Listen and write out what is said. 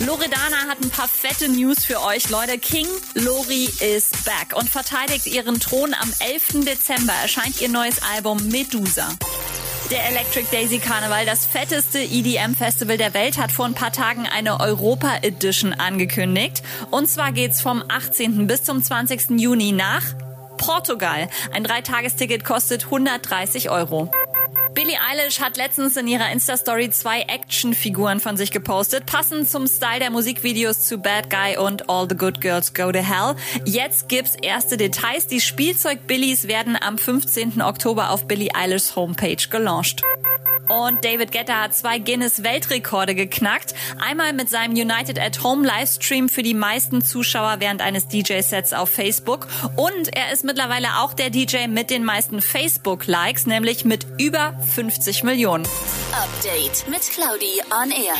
Loredana hat ein paar fette News für euch, Leute. King Lori is back und verteidigt ihren Thron. Am 11. Dezember erscheint ihr neues Album Medusa. Der Electric Daisy Karneval, das fetteste EDM-Festival der Welt, hat vor ein paar Tagen eine Europa Edition angekündigt. Und zwar geht's vom 18. bis zum 20. Juni nach Portugal. Ein Dreitagesticket kostet 130 Euro. Billie Eilish hat letztens in ihrer Insta-Story zwei Actionfiguren von sich gepostet, passend zum Style der Musikvideos zu Bad Guy und All the Good Girls Go to Hell. Jetzt gibt's erste Details. Die Spielzeug-Billies werden am 15. Oktober auf Billie Eilishs Homepage gelauncht. Und David Guetta hat zwei Guinness-Weltrekorde geknackt. Einmal mit seinem United at Home Livestream für die meisten Zuschauer während eines DJ-Sets auf Facebook. Und er ist mittlerweile auch der DJ mit den meisten Facebook-Likes, nämlich mit über 50 Millionen. Update mit Claudi on Air.